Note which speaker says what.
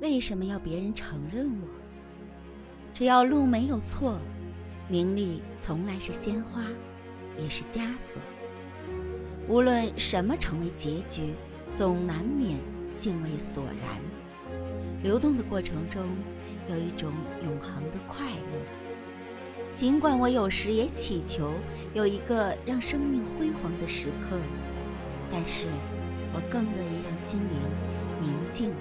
Speaker 1: 为什么要别人承认我？只要路没有错名利从来是鲜花也是枷锁。无论什么成为结局总难免兴味索然。流动的过程中有一种永恒的快乐。尽管我有时也祈求有一个让生命辉煌的时刻但是我更乐意让心灵宁静